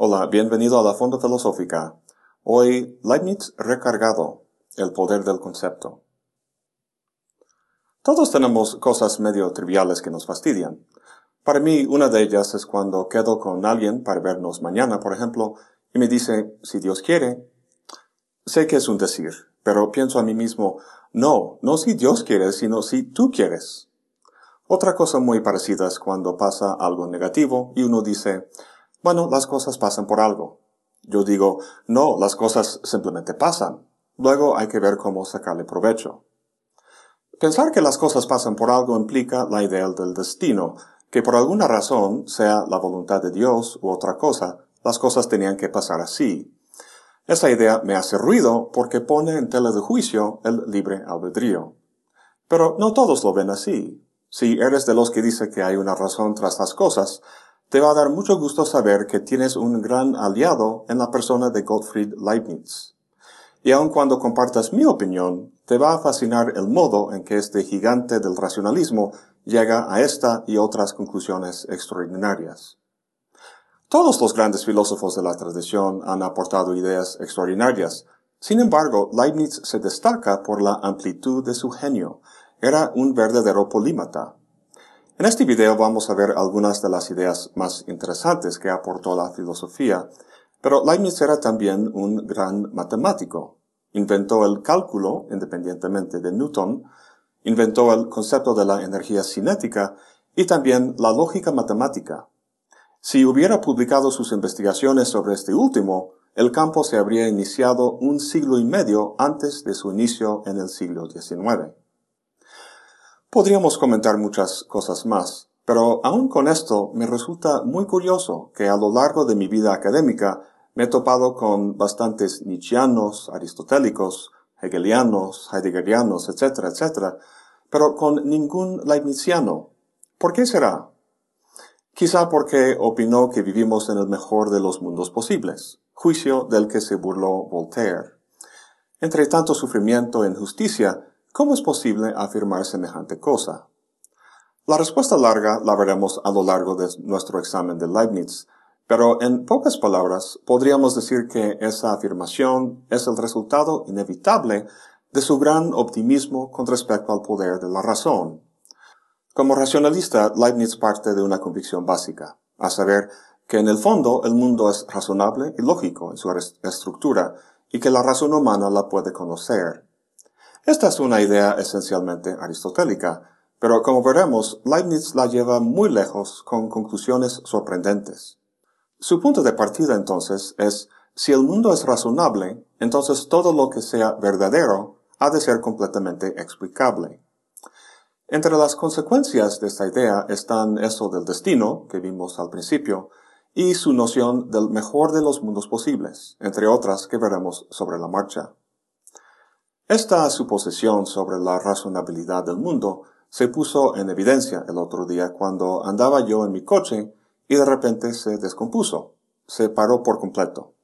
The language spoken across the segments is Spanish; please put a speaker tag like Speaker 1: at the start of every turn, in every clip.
Speaker 1: Hola, bienvenido a la Fonda Filosófica. Hoy, Leibniz recargado, el poder del concepto. Todos tenemos cosas medio triviales que nos fastidian. Para mí, una de ellas es cuando quedo con alguien para vernos mañana, por ejemplo, y me dice, si Dios quiere. Sé que es un decir, pero pienso a mí mismo, no, no si Dios quiere, sino si tú quieres. Otra cosa muy parecida es cuando pasa algo negativo y uno dice, bueno, las cosas pasan por algo. Yo digo, no, las cosas simplemente pasan. Luego hay que ver cómo sacarle provecho. Pensar que las cosas pasan por algo implica la idea del destino, que por alguna razón, sea la voluntad de Dios u otra cosa, las cosas tenían que pasar así. Esa idea me hace ruido porque pone en tela de juicio el libre albedrío. Pero no todos lo ven así. Si eres de los que dice que hay una razón tras las cosas, te va a dar mucho gusto saber que tienes un gran aliado en la persona de Gottfried Leibniz. Y aun cuando compartas mi opinión, te va a fascinar el modo en que este gigante del racionalismo llega a esta y otras conclusiones extraordinarias. Todos los grandes filósofos de la tradición han aportado ideas extraordinarias. Sin embargo, Leibniz se destaca por la amplitud de su genio. Era un verdadero polímata. En este video vamos a ver algunas de las ideas más interesantes que aportó la filosofía, pero Leibniz era también un gran matemático. Inventó el cálculo, independientemente de Newton, inventó el concepto de la energía cinética y también la lógica matemática. Si hubiera publicado sus investigaciones sobre este último, el campo se habría iniciado un siglo y medio antes de su inicio en el siglo XIX. Podríamos comentar muchas cosas más, pero aún con esto me resulta muy curioso que a lo largo de mi vida académica me he topado con bastantes nietzscheanos, aristotélicos, hegelianos, heideggerianos, etcétera, etcétera, pero con ningún leibniziano. ¿Por qué será? Quizá porque opinó que vivimos en el mejor de los mundos posibles, juicio del que se burló Voltaire. Entre tanto sufrimiento e injusticia, ¿Cómo es posible afirmar semejante cosa? La respuesta larga la veremos a lo largo de nuestro examen de Leibniz, pero en pocas palabras podríamos decir que esa afirmación es el resultado inevitable de su gran optimismo con respecto al poder de la razón. Como racionalista, Leibniz parte de una convicción básica, a saber que en el fondo el mundo es razonable y lógico en su estructura y que la razón humana la puede conocer. Esta es una idea esencialmente aristotélica, pero como veremos, Leibniz la lleva muy lejos con conclusiones sorprendentes. Su punto de partida entonces es, si el mundo es razonable, entonces todo lo que sea verdadero ha de ser completamente explicable. Entre las consecuencias de esta idea están eso del destino, que vimos al principio, y su noción del mejor de los mundos posibles, entre otras que veremos sobre la marcha. Esta suposición sobre la razonabilidad del mundo se puso en evidencia el otro día cuando andaba yo en mi coche y de repente se descompuso, se paró por completo.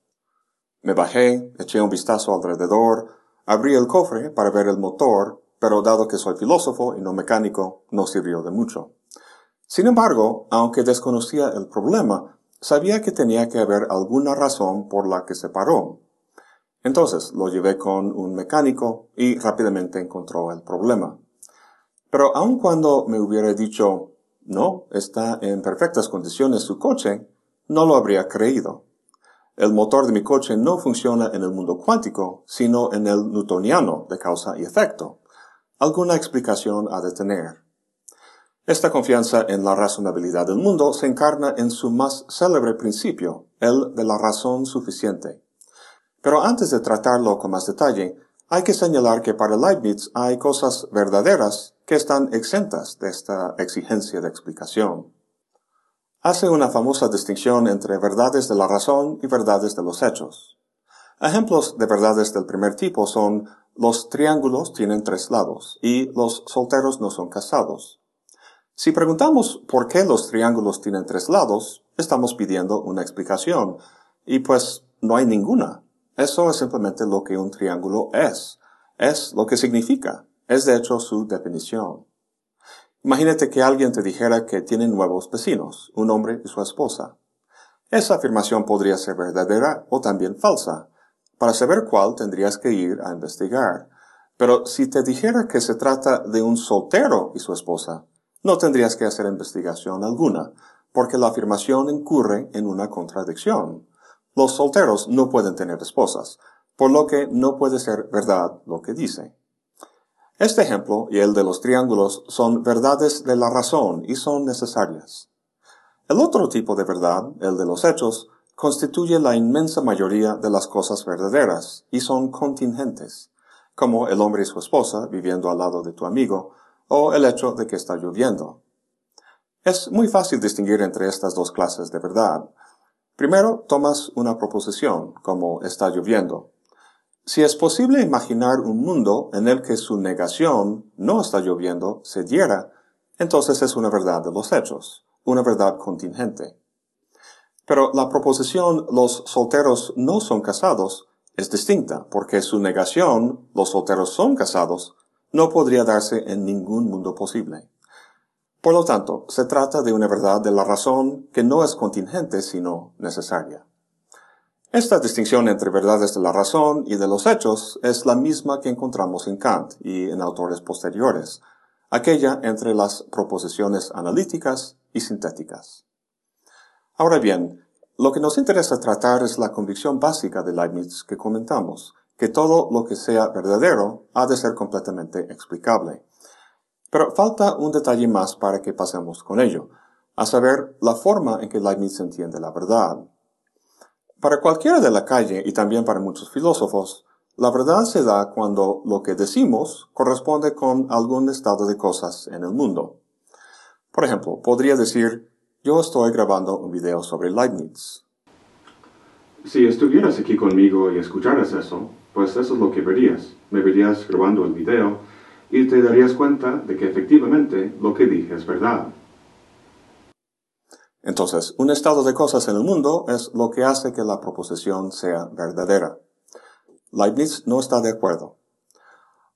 Speaker 1: Me bajé, eché un vistazo alrededor, abrí el cofre para ver el motor, pero dado que soy filósofo y no mecánico, no sirvió de mucho. Sin embargo, aunque desconocía el problema, sabía que tenía que haber alguna razón por la que se paró, entonces lo llevé con un mecánico y rápidamente encontró el problema. Pero aun cuando me hubiera dicho, no, está en perfectas condiciones su coche, no lo habría creído. El motor de mi coche no funciona en el mundo cuántico, sino en el newtoniano de causa y efecto. Alguna explicación ha de tener. Esta confianza en la razonabilidad del mundo se encarna en su más célebre principio, el de la razón suficiente. Pero antes de tratarlo con más detalle, hay que señalar que para Leibniz hay cosas verdaderas que están exentas de esta exigencia de explicación. Hace una famosa distinción entre verdades de la razón y verdades de los hechos. Ejemplos de verdades del primer tipo son los triángulos tienen tres lados y los solteros no son casados. Si preguntamos por qué los triángulos tienen tres lados, estamos pidiendo una explicación, y pues no hay ninguna. Eso es simplemente lo que un triángulo es. Es lo que significa. Es de hecho su definición. Imagínate que alguien te dijera que tiene nuevos vecinos, un hombre y su esposa. Esa afirmación podría ser verdadera o también falsa. Para saber cuál tendrías que ir a investigar. Pero si te dijera que se trata de un soltero y su esposa, no tendrías que hacer investigación alguna, porque la afirmación incurre en una contradicción. Los solteros no pueden tener esposas, por lo que no puede ser verdad lo que dice. Este ejemplo y el de los triángulos son verdades de la razón y son necesarias. El otro tipo de verdad, el de los hechos, constituye la inmensa mayoría de las cosas verdaderas y son contingentes, como el hombre y su esposa viviendo al lado de tu amigo, o el hecho de que está lloviendo. Es muy fácil distinguir entre estas dos clases de verdad. Primero, tomas una proposición, como está lloviendo. Si es posible imaginar un mundo en el que su negación, no está lloviendo, se diera, entonces es una verdad de los hechos, una verdad contingente. Pero la proposición los solteros no son casados es distinta, porque su negación, los solteros son casados, no podría darse en ningún mundo posible. Por lo tanto, se trata de una verdad de la razón que no es contingente, sino necesaria. Esta distinción entre verdades de la razón y de los hechos es la misma que encontramos en Kant y en autores posteriores, aquella entre las proposiciones analíticas y sintéticas. Ahora bien, lo que nos interesa tratar es la convicción básica de Leibniz que comentamos, que todo lo que sea verdadero ha de ser completamente explicable. Pero falta un detalle más para que pasemos con ello, a saber, la forma en que Leibniz entiende la verdad. Para cualquiera de la calle y también para muchos filósofos, la verdad se da cuando lo que decimos corresponde con algún estado de cosas en el mundo. Por ejemplo, podría decir, yo estoy grabando un video sobre Leibniz.
Speaker 2: Si estuvieras aquí conmigo y escucharas eso, pues eso es lo que verías. Me verías grabando el video y te darías cuenta de que efectivamente lo que dije es verdad.
Speaker 1: Entonces, un estado de cosas en el mundo es lo que hace que la proposición sea verdadera. Leibniz no está de acuerdo.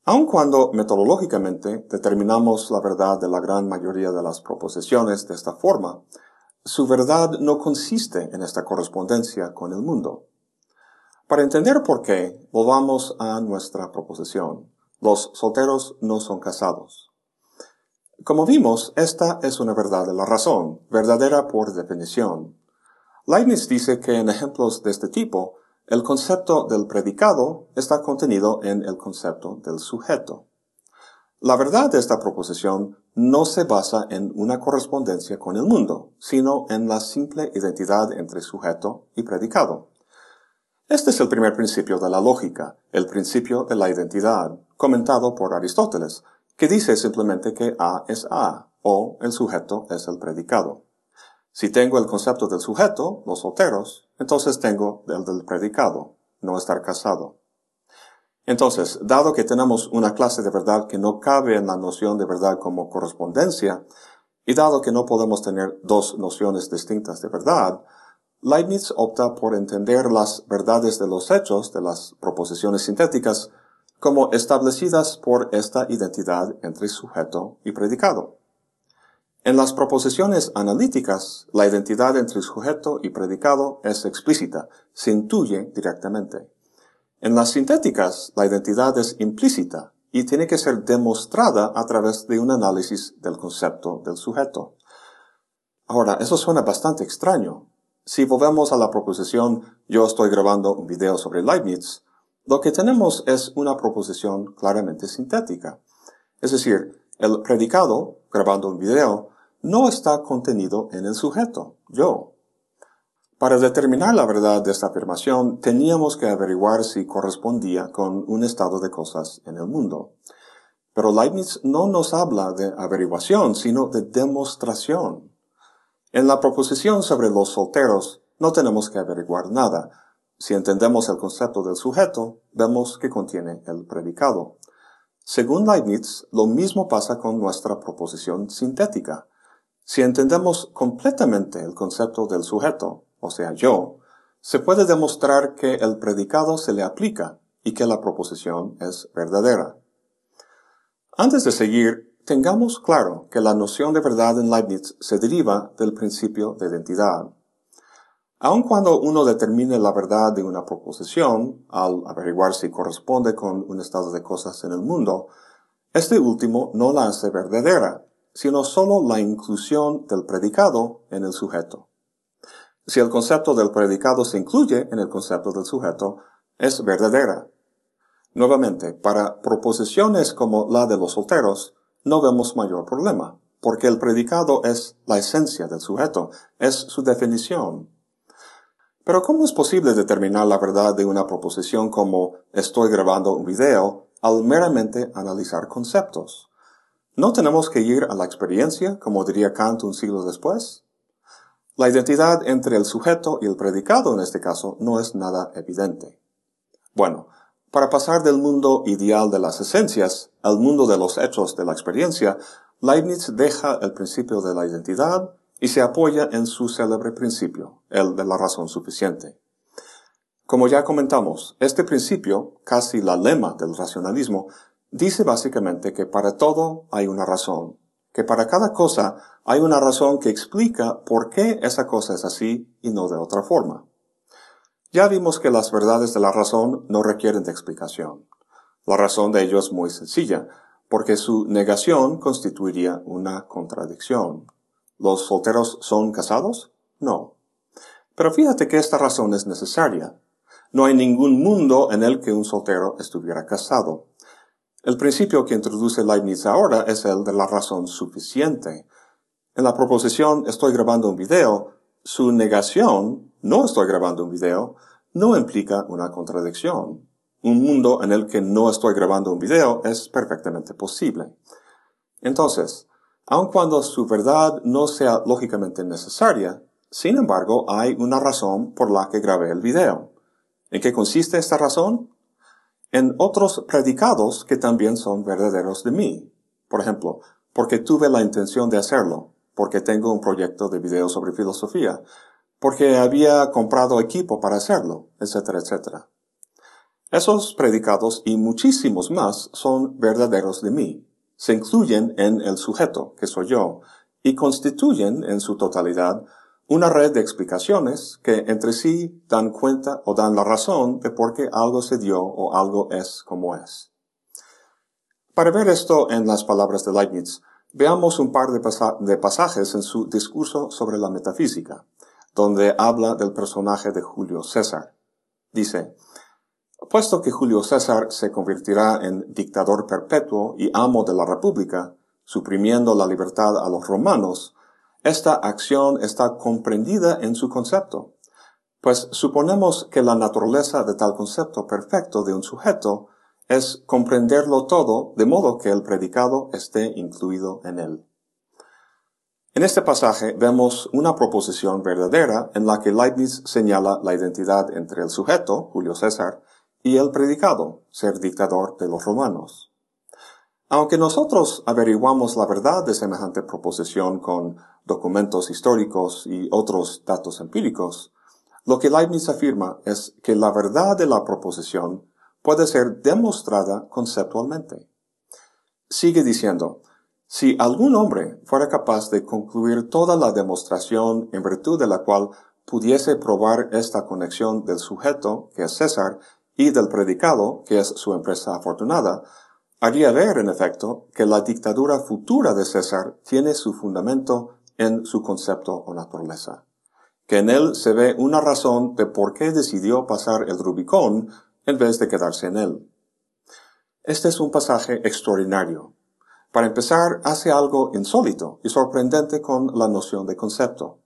Speaker 1: Aun cuando metodológicamente determinamos la verdad de la gran mayoría de las proposiciones de esta forma, su verdad no consiste en esta correspondencia con el mundo. Para entender por qué, volvamos a nuestra proposición. Los solteros no son casados. Como vimos, esta es una verdad de la razón, verdadera por definición. Leibniz dice que en ejemplos de este tipo, el concepto del predicado está contenido en el concepto del sujeto. La verdad de esta proposición no se basa en una correspondencia con el mundo, sino en la simple identidad entre sujeto y predicado. Este es el primer principio de la lógica, el principio de la identidad, comentado por Aristóteles, que dice simplemente que A es A, o el sujeto es el predicado. Si tengo el concepto del sujeto, los solteros, entonces tengo el del predicado, no estar casado. Entonces, dado que tenemos una clase de verdad que no cabe en la noción de verdad como correspondencia, y dado que no podemos tener dos nociones distintas de verdad, Leibniz opta por entender las verdades de los hechos de las proposiciones sintéticas como establecidas por esta identidad entre sujeto y predicado. En las proposiciones analíticas, la identidad entre sujeto y predicado es explícita, se intuye directamente. En las sintéticas, la identidad es implícita y tiene que ser demostrada a través de un análisis del concepto del sujeto. Ahora, eso suena bastante extraño, si volvemos a la proposición yo estoy grabando un video sobre Leibniz, lo que tenemos es una proposición claramente sintética. Es decir, el predicado, grabando un video, no está contenido en el sujeto, yo. Para determinar la verdad de esta afirmación, teníamos que averiguar si correspondía con un estado de cosas en el mundo. Pero Leibniz no nos habla de averiguación, sino de demostración. En la proposición sobre los solteros no tenemos que averiguar nada. Si entendemos el concepto del sujeto, vemos que contiene el predicado. Según Leibniz, lo mismo pasa con nuestra proposición sintética. Si entendemos completamente el concepto del sujeto, o sea, yo, se puede demostrar que el predicado se le aplica y que la proposición es verdadera. Antes de seguir, Tengamos claro que la noción de verdad en Leibniz se deriva del principio de identidad. Aun cuando uno determine la verdad de una proposición, al averiguar si corresponde con un estado de cosas en el mundo, este último no la hace verdadera, sino solo la inclusión del predicado en el sujeto. Si el concepto del predicado se incluye en el concepto del sujeto, es verdadera. Nuevamente, para proposiciones como la de los solteros, no vemos mayor problema, porque el predicado es la esencia del sujeto, es su definición, pero ¿cómo es posible determinar la verdad de una proposición como estoy grabando un video al meramente analizar conceptos? ¿No tenemos que ir a la experiencia, como diría Kant un siglo después? La identidad entre el sujeto y el predicado en este caso no es nada evidente. Bueno, para pasar del mundo ideal de las esencias al mundo de los hechos de la experiencia, Leibniz deja el principio de la identidad y se apoya en su célebre principio, el de la razón suficiente. Como ya comentamos, este principio, casi la lema del racionalismo, dice básicamente que para todo hay una razón, que para cada cosa hay una razón que explica por qué esa cosa es así y no de otra forma. Ya vimos que las verdades de la razón no requieren de explicación. La razón de ello es muy sencilla, porque su negación constituiría una contradicción. ¿Los solteros son casados? No. Pero fíjate que esta razón es necesaria. No hay ningún mundo en el que un soltero estuviera casado. El principio que introduce Leibniz ahora es el de la razón suficiente. En la proposición estoy grabando un video, su negación, no estoy grabando un video, no implica una contradicción. Un mundo en el que no estoy grabando un video es perfectamente posible. Entonces, aun cuando su verdad no sea lógicamente necesaria, sin embargo hay una razón por la que grabé el video. ¿En qué consiste esta razón? En otros predicados que también son verdaderos de mí. Por ejemplo, porque tuve la intención de hacerlo, porque tengo un proyecto de video sobre filosofía, porque había comprado equipo para hacerlo, etcétera, etcétera. Esos predicados y muchísimos más son verdaderos de mí se incluyen en el sujeto, que soy yo, y constituyen en su totalidad una red de explicaciones que entre sí dan cuenta o dan la razón de por qué algo se dio o algo es como es. Para ver esto en las palabras de Leibniz, veamos un par de, pasajes en su discurso sobre la metafísica, donde habla del personaje de Julio César. Dice, Puesto que Julio César se convertirá en dictador perpetuo y amo de la República, suprimiendo la libertad a los romanos, esta acción está comprendida en su concepto, pues suponemos que la naturaleza de tal concepto perfecto de un sujeto es comprenderlo todo de modo que el predicado esté incluido en él. En este pasaje vemos una proposición verdadera en la que Leibniz señala la identidad entre el sujeto, Julio César, y el predicado, ser dictador de los romanos. Aunque nosotros averiguamos la verdad de semejante proposición con documentos históricos y otros datos empíricos, lo que Leibniz afirma es que la verdad de la proposición puede ser demostrada conceptualmente. Sigue diciendo, si algún hombre fuera capaz de concluir toda la demostración en virtud de la cual pudiese probar esta conexión del sujeto, que es César, y del predicado, que es su empresa afortunada, haría ver, en efecto, que la dictadura futura de César tiene su fundamento en su concepto o naturaleza, que en él se ve una razón de por qué decidió pasar el Rubicón en vez de quedarse en él. Este es un pasaje extraordinario. Para empezar, hace algo insólito y sorprendente con la noción de concepto.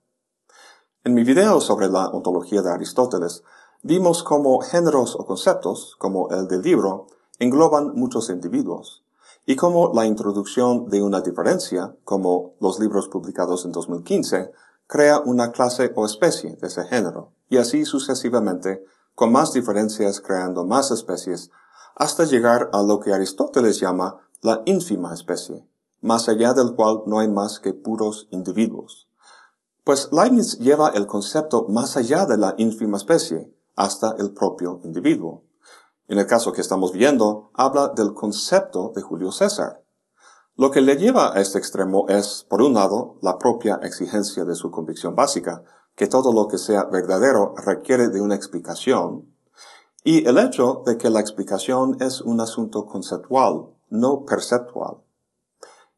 Speaker 1: En mi video sobre la ontología de Aristóteles, vimos cómo géneros o conceptos, como el del libro, engloban muchos individuos, y cómo la introducción de una diferencia, como los libros publicados en 2015, crea una clase o especie de ese género, y así sucesivamente, con más diferencias creando más especies, hasta llegar a lo que Aristóteles llama la ínfima especie, más allá del cual no hay más que puros individuos. Pues Leibniz lleva el concepto más allá de la ínfima especie, hasta el propio individuo. En el caso que estamos viendo, habla del concepto de Julio César. Lo que le lleva a este extremo es, por un lado, la propia exigencia de su convicción básica, que todo lo que sea verdadero requiere de una explicación, y el hecho de que la explicación es un asunto conceptual, no perceptual.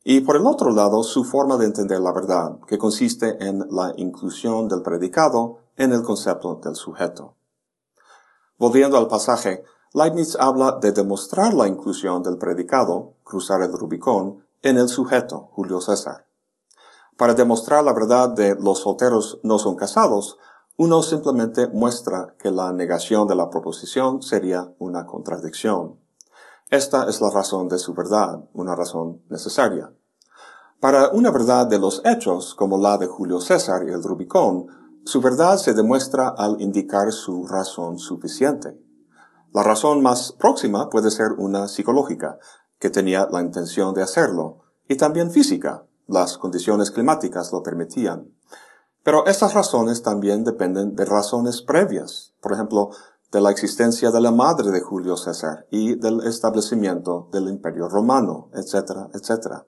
Speaker 1: Y por el otro lado, su forma de entender la verdad, que consiste en la inclusión del predicado en el concepto del sujeto. Volviendo al pasaje, Leibniz habla de demostrar la inclusión del predicado, cruzar el Rubicón, en el sujeto, Julio César. Para demostrar la verdad de los solteros no son casados, uno simplemente muestra que la negación de la proposición sería una contradicción. Esta es la razón de su verdad, una razón necesaria. Para una verdad de los hechos, como la de Julio César y el Rubicón, su verdad se demuestra al indicar su razón suficiente. La razón más próxima puede ser una psicológica, que tenía la intención de hacerlo, y también física, las condiciones climáticas lo permitían. Pero estas razones también dependen de razones previas, por ejemplo, de la existencia de la madre de Julio César y del establecimiento del imperio romano, etcétera, etcétera.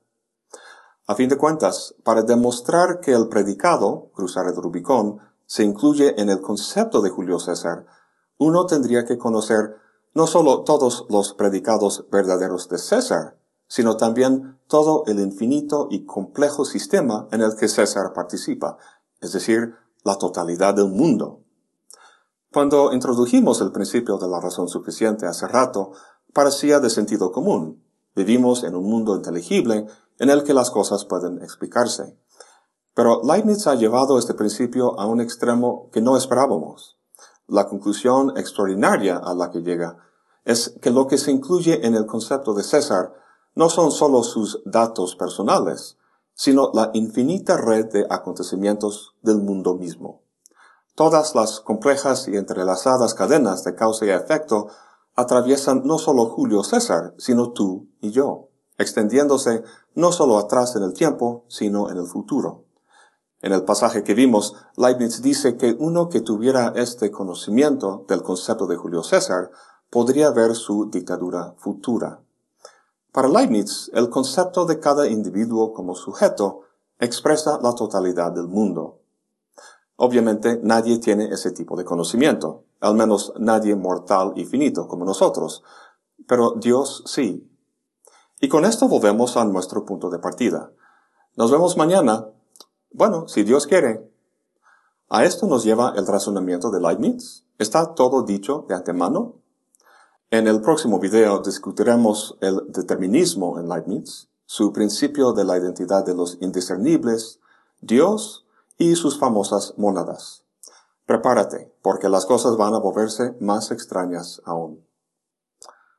Speaker 1: A fin de cuentas, para demostrar que el predicado, cruzar el Rubicón, se incluye en el concepto de Julio César, uno tendría que conocer no solo todos los predicados verdaderos de César, sino también todo el infinito y complejo sistema en el que César participa, es decir, la totalidad del mundo. Cuando introdujimos el principio de la razón suficiente hace rato, parecía de sentido común. Vivimos en un mundo inteligible en el que las cosas pueden explicarse. Pero Leibniz ha llevado este principio a un extremo que no esperábamos. La conclusión extraordinaria a la que llega es que lo que se incluye en el concepto de César no son solo sus datos personales, sino la infinita red de acontecimientos del mundo mismo. Todas las complejas y entrelazadas cadenas de causa y efecto atraviesan no solo Julio César, sino tú y yo, extendiéndose no solo atrás en el tiempo, sino en el futuro. En el pasaje que vimos, Leibniz dice que uno que tuviera este conocimiento del concepto de Julio César podría ver su dictadura futura. Para Leibniz, el concepto de cada individuo como sujeto expresa la totalidad del mundo. Obviamente nadie tiene ese tipo de conocimiento, al menos nadie mortal y finito como nosotros, pero Dios sí. Y con esto volvemos a nuestro punto de partida. Nos vemos mañana. Bueno, si Dios quiere. A esto nos lleva el razonamiento de Leibniz. ¿Está todo dicho de antemano? En el próximo video discutiremos el determinismo en Leibniz, su principio de la identidad de los indiscernibles, Dios y sus famosas mónadas. Prepárate, porque las cosas van a volverse más extrañas aún.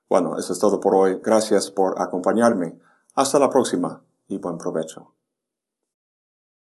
Speaker 1: Bueno, eso es todo por hoy. Gracias por acompañarme. Hasta la próxima y buen provecho.